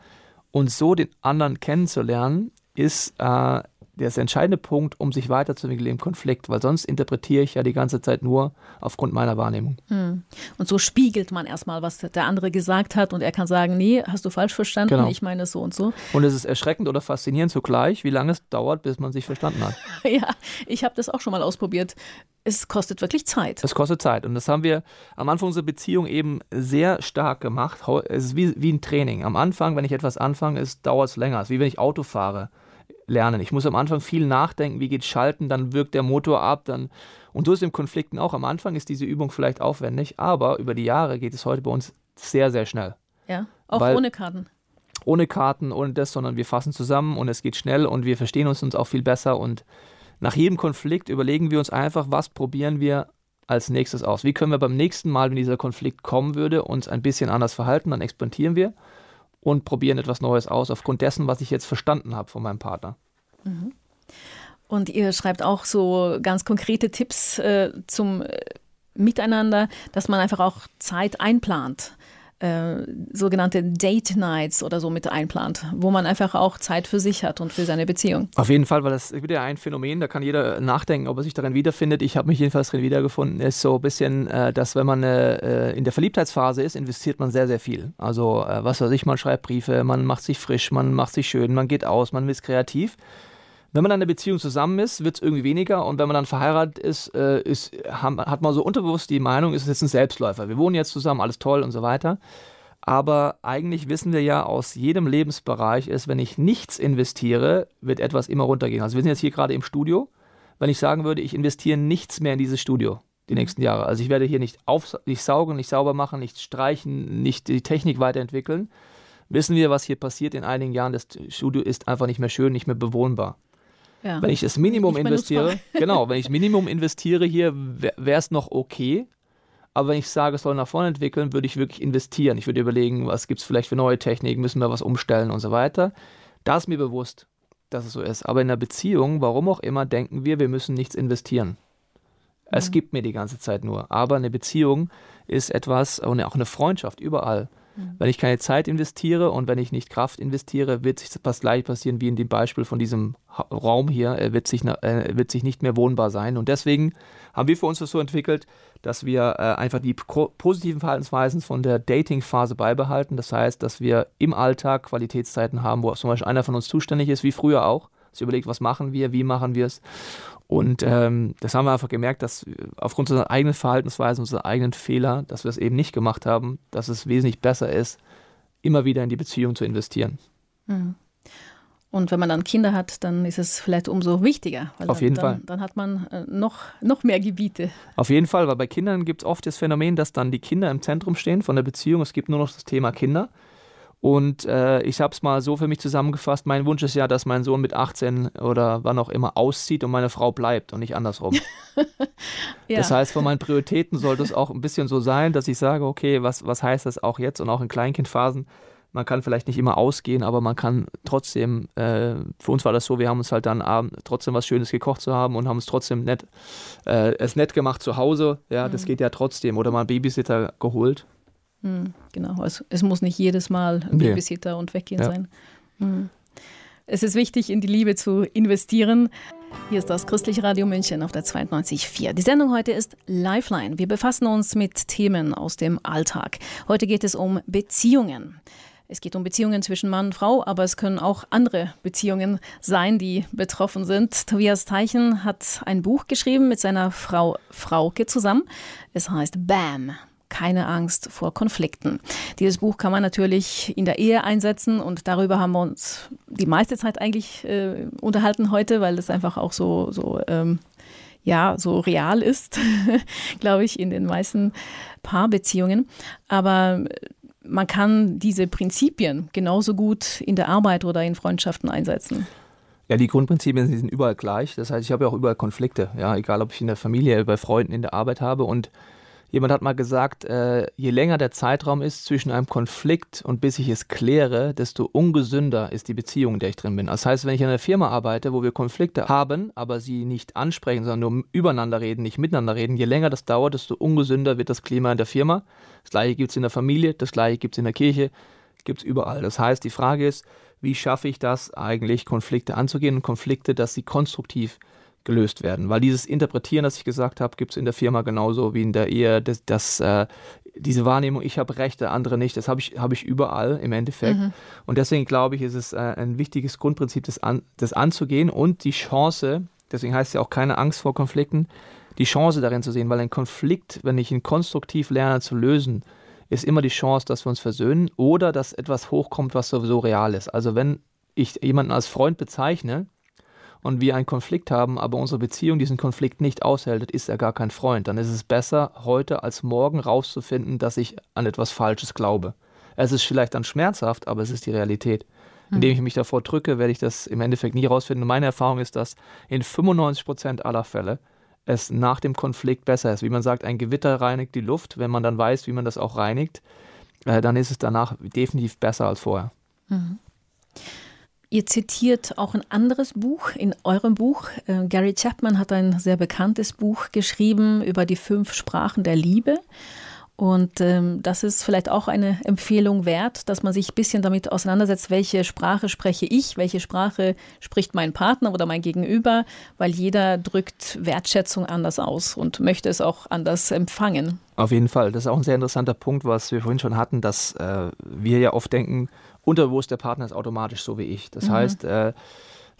Speaker 5: Und so den anderen kennenzulernen, ist äh, der ist der entscheidende Punkt, um sich weiterzuentwickeln im Konflikt, weil sonst interpretiere ich ja die ganze Zeit nur aufgrund meiner Wahrnehmung. Hm.
Speaker 2: Und so spiegelt man erstmal, was der andere gesagt hat und er kann sagen, nee, hast du falsch verstanden, genau. ich meine es so und so.
Speaker 5: Und es ist erschreckend oder faszinierend zugleich, wie lange es dauert, bis man sich verstanden hat.
Speaker 2: ja, ich habe das auch schon mal ausprobiert. Es kostet wirklich Zeit.
Speaker 5: Es kostet Zeit. Und das haben wir am Anfang unserer Beziehung eben sehr stark gemacht. Es ist wie, wie ein Training. Am Anfang, wenn ich etwas anfange, dauert es länger. Es ist wie wenn ich Auto fahre lernen. Ich muss am Anfang viel nachdenken, wie geht Schalten, dann wirkt der Motor ab, dann und so ist im Konflikten auch. Am Anfang ist diese Übung vielleicht aufwendig, aber über die Jahre geht es heute bei uns sehr, sehr schnell.
Speaker 2: Ja, auch Weil, ohne Karten.
Speaker 5: Ohne Karten, ohne das, sondern wir fassen zusammen und es geht schnell und wir verstehen uns, uns auch viel besser und nach jedem Konflikt überlegen wir uns einfach, was probieren wir als nächstes aus. Wie können wir beim nächsten Mal, wenn dieser Konflikt kommen würde, uns ein bisschen anders verhalten, dann experimentieren wir und probieren etwas Neues aus, aufgrund dessen, was ich jetzt verstanden habe von meinem Partner. Mhm.
Speaker 2: Und ihr schreibt auch so ganz konkrete Tipps äh, zum äh, Miteinander, dass man einfach auch Zeit einplant. Äh, sogenannte Date Nights oder so mit einplant, wo man einfach auch Zeit für sich hat und für seine Beziehung.
Speaker 5: Auf jeden Fall, weil das ist wieder ein Phänomen, da kann jeder nachdenken, ob er sich darin wiederfindet. Ich habe mich jedenfalls darin wiedergefunden, ist so ein bisschen, äh, dass wenn man äh, in der Verliebtheitsphase ist, investiert man sehr, sehr viel. Also was weiß ich, man schreibt Briefe, man macht sich frisch, man macht sich schön, man geht aus, man ist kreativ. Wenn man dann in einer Beziehung zusammen ist, wird es irgendwie weniger und wenn man dann verheiratet ist, äh, ist hat man so unterbewusst die Meinung, ist es jetzt ein Selbstläufer. Wir wohnen jetzt zusammen, alles toll und so weiter. Aber eigentlich wissen wir ja aus jedem Lebensbereich ist, wenn ich nichts investiere, wird etwas immer runtergehen. Also wir sind jetzt hier gerade im Studio. Wenn ich sagen würde, ich investiere nichts mehr in dieses Studio die mhm. nächsten Jahre. Also ich werde hier nicht, auf, nicht saugen, nicht sauber machen, nicht streichen, nicht die Technik weiterentwickeln. Wissen wir, was hier passiert in einigen Jahren? Das Studio ist einfach nicht mehr schön, nicht mehr bewohnbar. Ja. Wenn ich das Minimum investiere, genau, wenn ich Minimum investiere hier, wäre es noch okay. Aber wenn ich sage, es soll nach vorne entwickeln, würde ich wirklich investieren. Ich würde überlegen, was gibt es vielleicht für neue Techniken, müssen wir was umstellen und so weiter. Da ist mir bewusst, dass es so ist. Aber in einer Beziehung, warum auch immer, denken wir, wir müssen nichts investieren. Es mhm. gibt mir die ganze Zeit nur. Aber eine Beziehung ist etwas, und auch eine Freundschaft überall. Mhm. Wenn ich keine Zeit investiere und wenn ich nicht Kraft investiere, wird sich das gleich passieren wie in dem Beispiel von diesem Raum hier. Er wird sich, äh, wird sich nicht mehr wohnbar sein. Und deswegen haben wir für uns das so entwickelt, dass wir äh, einfach die positiven Verhaltensweisen von der Dating-Phase beibehalten. Das heißt, dass wir im Alltag Qualitätszeiten haben, wo zum Beispiel einer von uns zuständig ist, wie früher auch. Sie überlegt, was machen wir, wie machen wir es. Und ähm, das haben wir einfach gemerkt, dass aufgrund unserer eigenen Verhaltensweisen, unserer eigenen Fehler, dass wir es eben nicht gemacht haben, dass es wesentlich besser ist, immer wieder in die Beziehung zu investieren.
Speaker 2: Mhm. Und wenn man dann Kinder hat, dann ist es vielleicht umso wichtiger.
Speaker 5: Auf jeden
Speaker 2: dann,
Speaker 5: Fall.
Speaker 2: Dann hat man äh, noch, noch mehr Gebiete.
Speaker 5: Auf jeden Fall, weil bei Kindern gibt es oft das Phänomen, dass dann die Kinder im Zentrum stehen von der Beziehung. Es gibt nur noch das Thema Kinder. Und äh, ich habe es mal so für mich zusammengefasst. Mein Wunsch ist ja, dass mein Sohn mit 18 oder wann auch immer auszieht und meine Frau bleibt und nicht andersrum. ja. Das heißt, von meinen Prioritäten sollte es auch ein bisschen so sein, dass ich sage, okay, was, was heißt das auch jetzt und auch in Kleinkindphasen? Man kann vielleicht nicht immer ausgehen, aber man kann trotzdem, äh, für uns war das so, wir haben uns halt dann abend trotzdem was Schönes gekocht zu haben und haben es trotzdem nett, äh, es nett gemacht zu Hause. Ja, mhm. das geht ja trotzdem. Oder mal einen Babysitter geholt
Speaker 2: hm, genau, es, es, muss nicht jedes Mal ein nee. Babysitter und weggehen ja. sein. Hm. Es ist wichtig, in die Liebe zu investieren. Hier ist das Christliche Radio München auf der 92.4. Die Sendung heute ist Lifeline. Wir befassen uns mit Themen aus dem Alltag. Heute geht es um Beziehungen. Es geht um Beziehungen zwischen Mann und Frau, aber es können auch andere Beziehungen sein, die betroffen sind. Tobias Teichen hat ein Buch geschrieben mit seiner Frau Frauke zusammen. Es heißt BAM keine Angst vor Konflikten. Dieses Buch kann man natürlich in der Ehe einsetzen und darüber haben wir uns die meiste Zeit eigentlich äh, unterhalten heute, weil es einfach auch so, so ähm, ja, so real ist, glaube ich, in den meisten Paarbeziehungen. Aber man kann diese Prinzipien genauso gut in der Arbeit oder in Freundschaften einsetzen.
Speaker 5: Ja, die Grundprinzipien sind überall gleich. Das heißt, ich habe ja auch überall Konflikte. Ja, egal, ob ich in der Familie, bei Freunden, in der Arbeit habe. Und Jemand hat mal gesagt, äh, je länger der Zeitraum ist zwischen einem Konflikt und bis ich es kläre, desto ungesünder ist die Beziehung, in der ich drin bin. Das heißt, wenn ich in einer Firma arbeite, wo wir Konflikte haben, aber sie nicht ansprechen, sondern nur übereinander reden, nicht miteinander reden, je länger das dauert, desto ungesünder wird das Klima in der Firma. Das gleiche gibt es in der Familie, das gleiche gibt es in der Kirche, gibt es überall. Das heißt, die Frage ist, wie schaffe ich das eigentlich, Konflikte anzugehen und Konflikte, dass sie konstruktiv gelöst werden. Weil dieses Interpretieren, das ich gesagt habe, gibt es in der Firma genauso wie in der Ehe. Das, das äh, diese Wahrnehmung, ich habe Rechte, andere nicht, das habe ich, hab ich überall im Endeffekt. Mhm. Und deswegen glaube ich, ist es äh, ein wichtiges Grundprinzip, das, an, das anzugehen und die Chance, deswegen heißt es ja auch keine Angst vor Konflikten, die Chance darin zu sehen, weil ein Konflikt, wenn ich ihn konstruktiv lerne zu lösen, ist immer die Chance, dass wir uns versöhnen oder dass etwas hochkommt, was sowieso real ist. Also wenn ich jemanden als Freund bezeichne, und wir einen Konflikt haben, aber unsere Beziehung diesen Konflikt nicht aushält, ist er gar kein Freund. Dann ist es besser, heute als morgen rauszufinden, dass ich an etwas Falsches glaube. Es ist vielleicht dann schmerzhaft, aber es ist die Realität. Hm. Indem ich mich davor drücke, werde ich das im Endeffekt nie rausfinden. Und meine Erfahrung ist, dass in 95 Prozent aller Fälle es nach dem Konflikt besser ist. Wie man sagt, ein Gewitter reinigt die Luft. Wenn man dann weiß, wie man das auch reinigt, äh, dann ist es danach definitiv besser als vorher. Mhm.
Speaker 2: Ihr zitiert auch ein anderes Buch in eurem Buch. Äh, Gary Chapman hat ein sehr bekanntes Buch geschrieben über die fünf Sprachen der Liebe. Und ähm, das ist vielleicht auch eine Empfehlung wert, dass man sich ein bisschen damit auseinandersetzt, welche Sprache spreche ich, welche Sprache spricht mein Partner oder mein Gegenüber, weil jeder drückt Wertschätzung anders aus und möchte es auch anders empfangen.
Speaker 5: Auf jeden Fall. Das ist auch ein sehr interessanter Punkt, was wir vorhin schon hatten, dass äh, wir ja oft denken, unterbewusst der Partner ist automatisch so wie ich. Das mhm. heißt, äh,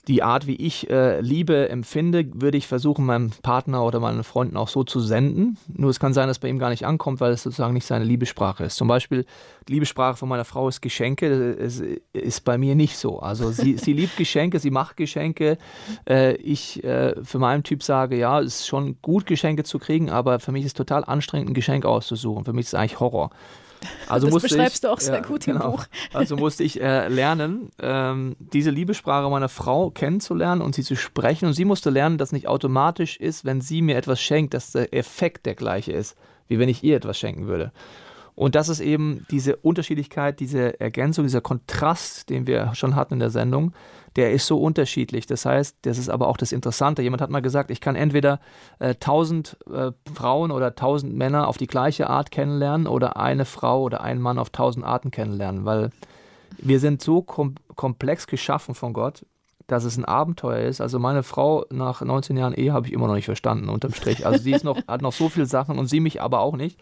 Speaker 5: die Art, wie ich äh, Liebe empfinde, würde ich versuchen, meinem Partner oder meinen Freunden auch so zu senden. Nur es kann sein, dass bei ihm gar nicht ankommt, weil es sozusagen nicht seine Liebessprache ist. Zum Beispiel, die Liebessprache von meiner Frau ist Geschenke. Das ist bei mir nicht so. Also sie, sie liebt Geschenke, sie macht Geschenke. Äh, ich äh, für meinen Typ sage, ja, es ist schon gut, Geschenke zu kriegen, aber für mich ist es total anstrengend, ein Geschenk auszusuchen. Für mich ist es eigentlich Horror.
Speaker 2: Also das beschreibst ich, du auch sehr ja, gut im genau. Buch.
Speaker 5: Also musste ich äh, lernen, ähm, diese Liebessprache meiner Frau kennenzulernen und sie zu sprechen. Und sie musste lernen, dass nicht automatisch ist, wenn sie mir etwas schenkt, dass der Effekt der gleiche ist, wie wenn ich ihr etwas schenken würde. Und das ist eben diese Unterschiedlichkeit, diese Ergänzung, dieser Kontrast, den wir schon hatten in der Sendung, der ist so unterschiedlich. Das heißt, das ist aber auch das Interessante. Jemand hat mal gesagt, ich kann entweder äh, tausend äh, Frauen oder tausend Männer auf die gleiche Art kennenlernen oder eine Frau oder einen Mann auf tausend Arten kennenlernen, weil wir sind so kom komplex geschaffen von Gott, dass es ein Abenteuer ist. Also meine Frau nach 19 Jahren Ehe habe ich immer noch nicht verstanden, unterm Strich. Also sie ist noch, hat noch so viele Sachen und sie mich aber auch nicht.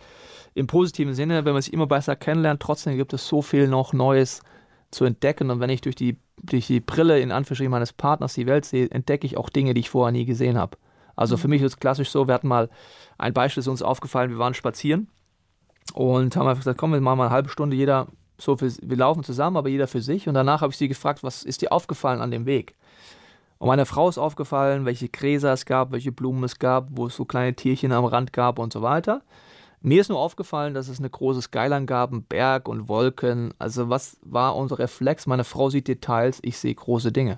Speaker 5: Im positiven Sinne, wenn man sich immer besser kennenlernt, trotzdem gibt es so viel noch Neues zu entdecken. Und wenn ich durch die, durch die Brille in Anführungsstrichen meines Partners die Welt sehe, entdecke ich auch Dinge, die ich vorher nie gesehen habe. Also für mhm. mich ist es klassisch so, wir hatten mal ein Beispiel, ist uns aufgefallen, wir waren spazieren und haben einfach gesagt, komm, wir machen mal eine halbe Stunde jeder so für, wir laufen zusammen, aber jeder für sich. Und danach habe ich sie gefragt, was ist dir aufgefallen an dem Weg? Und meiner Frau ist aufgefallen, welche Gräser es gab, welche Blumen es gab, wo es so kleine Tierchen am Rand gab und so weiter. Mir ist nur aufgefallen, dass es eine große Skyline gab, Berg und Wolken. Also was war unser Reflex? Meine Frau sieht Details, ich sehe große Dinge.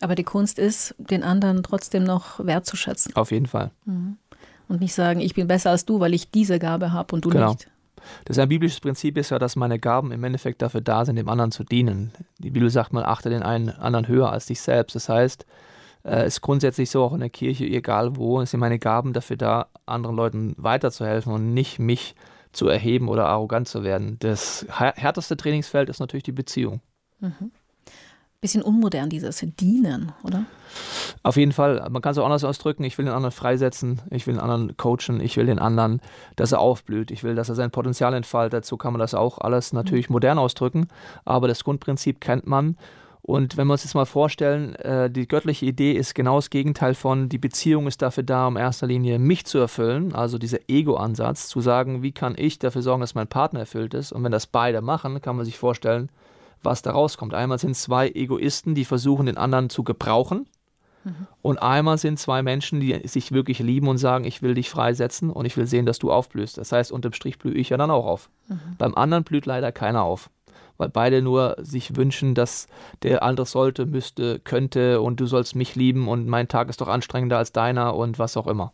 Speaker 2: Aber die Kunst ist, den anderen trotzdem noch wertzuschätzen.
Speaker 5: Auf jeden Fall. Mhm.
Speaker 2: Und nicht sagen, ich bin besser als du, weil ich diese Gabe habe und du genau. nicht.
Speaker 5: Das ist ein biblisches Prinzip ist ja, dass meine Gaben im Endeffekt dafür da sind, dem anderen zu dienen. Die Bibel sagt, man achte den einen anderen höher als dich selbst. Das heißt, äh, ist grundsätzlich so, auch in der Kirche, egal wo, sind meine Gaben dafür da, anderen Leuten weiterzuhelfen und nicht mich zu erheben oder arrogant zu werden. Das härteste Trainingsfeld ist natürlich die Beziehung. Mhm.
Speaker 2: Bisschen unmodern, dieses Dienen, oder?
Speaker 5: Auf jeden Fall. Man kann es auch anders ausdrücken. Ich will den anderen freisetzen, ich will den anderen coachen, ich will den anderen, dass er aufblüht, ich will, dass er sein Potenzial entfaltet. So kann man das auch alles natürlich mhm. modern ausdrücken. Aber das Grundprinzip kennt man. Und wenn wir uns jetzt mal vorstellen, äh, die göttliche Idee ist genau das Gegenteil von, die Beziehung ist dafür da, um erster Linie mich zu erfüllen, also dieser Ego-Ansatz, zu sagen, wie kann ich dafür sorgen, dass mein Partner erfüllt ist. Und wenn das beide machen, kann man sich vorstellen, was da rauskommt. Einmal sind zwei Egoisten, die versuchen, den anderen zu gebrauchen. Mhm. Und einmal sind zwei Menschen, die sich wirklich lieben und sagen, ich will dich freisetzen und ich will sehen, dass du aufblühst. Das heißt, unterm Strich blühe ich ja dann auch auf. Mhm. Beim anderen blüht leider keiner auf weil beide nur sich wünschen, dass der andere sollte, müsste, könnte und du sollst mich lieben und mein Tag ist doch anstrengender als deiner und was auch immer.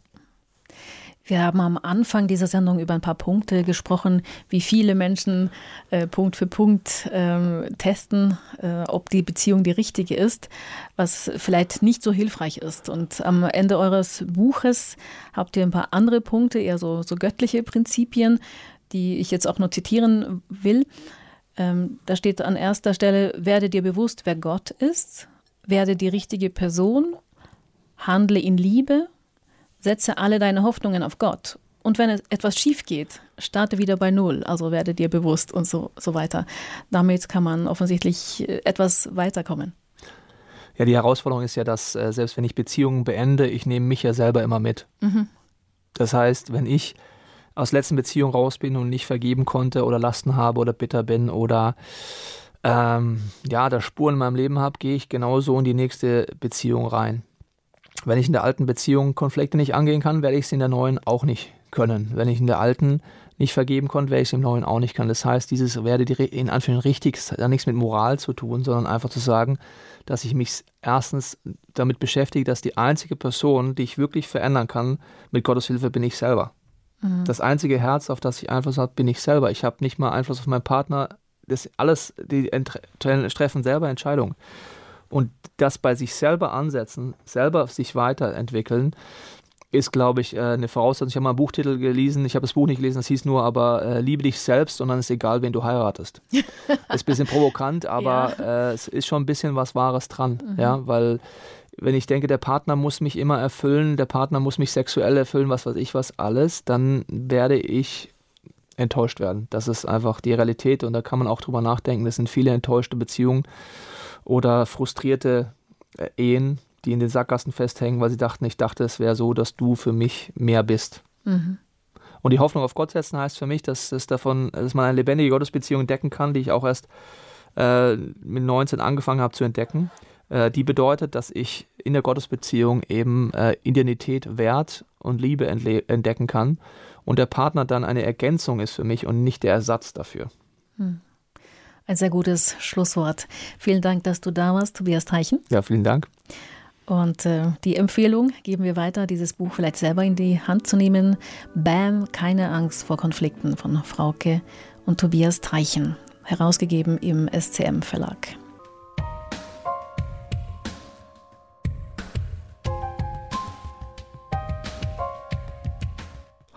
Speaker 2: Wir haben am Anfang dieser Sendung über ein paar Punkte gesprochen, wie viele Menschen äh, Punkt für Punkt äh, testen, äh, ob die Beziehung die richtige ist, was vielleicht nicht so hilfreich ist. Und am Ende eures Buches habt ihr ein paar andere Punkte, eher so, so göttliche Prinzipien, die ich jetzt auch nur zitieren will. Ähm, da steht an erster Stelle, werde dir bewusst, wer Gott ist, werde die richtige Person, handle in Liebe, setze alle deine Hoffnungen auf Gott. Und wenn etwas schief geht, starte wieder bei Null, also werde dir bewusst und so, so weiter. Damit kann man offensichtlich äh, etwas weiterkommen.
Speaker 5: Ja, die Herausforderung ist ja, dass äh, selbst wenn ich Beziehungen beende, ich nehme mich ja selber immer mit. Mhm. Das heißt, wenn ich aus letzten Beziehungen raus bin und nicht vergeben konnte oder Lasten habe oder bitter bin oder ähm, ja, da Spuren in meinem Leben habe, gehe ich genauso in die nächste Beziehung rein. Wenn ich in der alten Beziehung Konflikte nicht angehen kann, werde ich es in der neuen auch nicht können. Wenn ich in der alten nicht vergeben konnte, werde ich es im neuen auch nicht können. Das heißt, dieses werde die in Anführungszeichen richtig, hat nichts mit Moral zu tun, sondern einfach zu sagen, dass ich mich erstens damit beschäftige, dass die einzige Person, die ich wirklich verändern kann, mit Gottes Hilfe bin ich selber. Mhm. Das einzige Herz, auf das ich Einfluss habe, bin ich selber. Ich habe nicht mal Einfluss auf meinen Partner. Das alles, die treffen selber Entscheidungen. Und das bei sich selber ansetzen, selber sich weiterentwickeln, ist, glaube ich, äh, eine Voraussetzung. Ich habe mal einen Buchtitel gelesen, ich habe das Buch nicht gelesen, das hieß nur, aber äh, liebe dich selbst und dann ist egal, wen du heiratest. ist ein bisschen provokant, aber ja. äh, es ist schon ein bisschen was Wahres dran, mhm. ja, weil wenn ich denke, der Partner muss mich immer erfüllen, der Partner muss mich sexuell erfüllen, was weiß ich was alles, dann werde ich enttäuscht werden. Das ist einfach die Realität und da kann man auch drüber nachdenken. Das sind viele enttäuschte Beziehungen oder frustrierte äh, Ehen, die in den Sackgassen festhängen, weil sie dachten, ich dachte, es wäre so, dass du für mich mehr bist. Mhm. Und die Hoffnung auf Gott setzen heißt für mich, dass, es davon, dass man eine lebendige Gottesbeziehung entdecken kann, die ich auch erst äh, mit 19 angefangen habe zu entdecken. Äh, die bedeutet, dass ich in der Gottesbeziehung eben äh, Identität, Wert und Liebe entdecken kann und der Partner dann eine Ergänzung ist für mich und nicht der Ersatz dafür. Hm.
Speaker 2: Ein sehr gutes Schlusswort. Vielen Dank, dass du da warst, Tobias Teichen.
Speaker 5: Ja, vielen Dank.
Speaker 2: Und äh, die Empfehlung geben wir weiter, dieses Buch vielleicht selber in die Hand zu nehmen. Bam, keine Angst vor Konflikten von Frauke und Tobias Teichen, herausgegeben im SCM Verlag.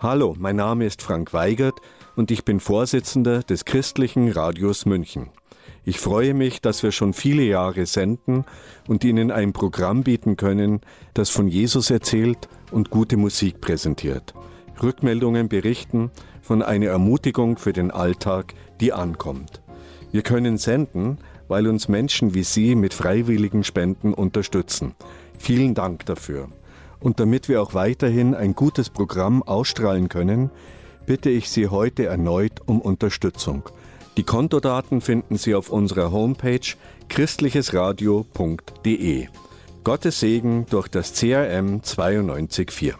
Speaker 6: Hallo, mein Name ist Frank Weigert und ich bin Vorsitzender des Christlichen Radios München. Ich freue mich, dass wir schon viele Jahre senden und Ihnen ein Programm bieten können, das von Jesus erzählt und gute Musik präsentiert. Rückmeldungen berichten von einer Ermutigung für den Alltag, die ankommt. Wir können senden, weil uns Menschen wie Sie mit freiwilligen Spenden unterstützen. Vielen Dank dafür. Und damit wir auch weiterhin ein gutes Programm ausstrahlen können, bitte ich Sie heute erneut um Unterstützung. Die Kontodaten finden Sie auf unserer Homepage christlichesradio.de. Gottes Segen durch das CRM 924.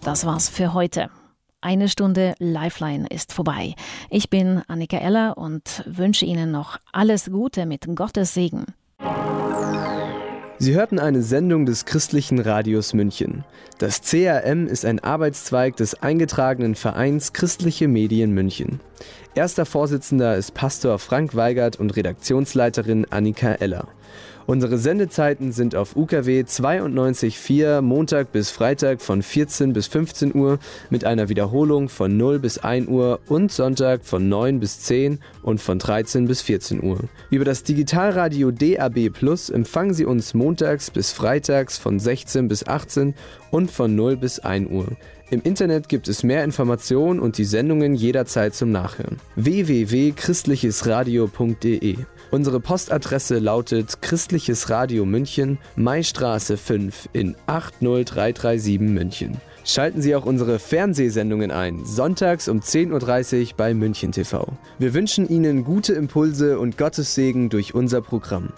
Speaker 2: Das war's für heute. Eine Stunde Lifeline ist vorbei. Ich bin Annika Eller und wünsche Ihnen noch alles Gute mit Gottes Segen.
Speaker 1: Sie hörten eine Sendung des Christlichen Radios München. Das CRM ist ein Arbeitszweig des eingetragenen Vereins Christliche Medien München. Erster Vorsitzender ist Pastor Frank Weigert und Redaktionsleiterin Annika Eller. Unsere Sendezeiten sind auf UKW 92.4 Montag bis Freitag von 14 bis 15 Uhr mit einer Wiederholung von 0 bis 1 Uhr und Sonntag von 9 bis 10 und von 13 bis 14 Uhr. Über das Digitalradio DAB Plus empfangen Sie uns montags bis freitags von 16 bis 18 und von 0 bis 1 Uhr. Im Internet gibt es mehr Informationen und die Sendungen jederzeit zum Nachhören. www.christlichesradio.de Unsere Postadresse lautet Christliches Radio München, Maistraße 5 in 80337 München. Schalten Sie auch unsere Fernsehsendungen ein, sonntags um 10.30 Uhr bei München TV. Wir wünschen Ihnen gute Impulse und Gottes Segen durch unser Programm.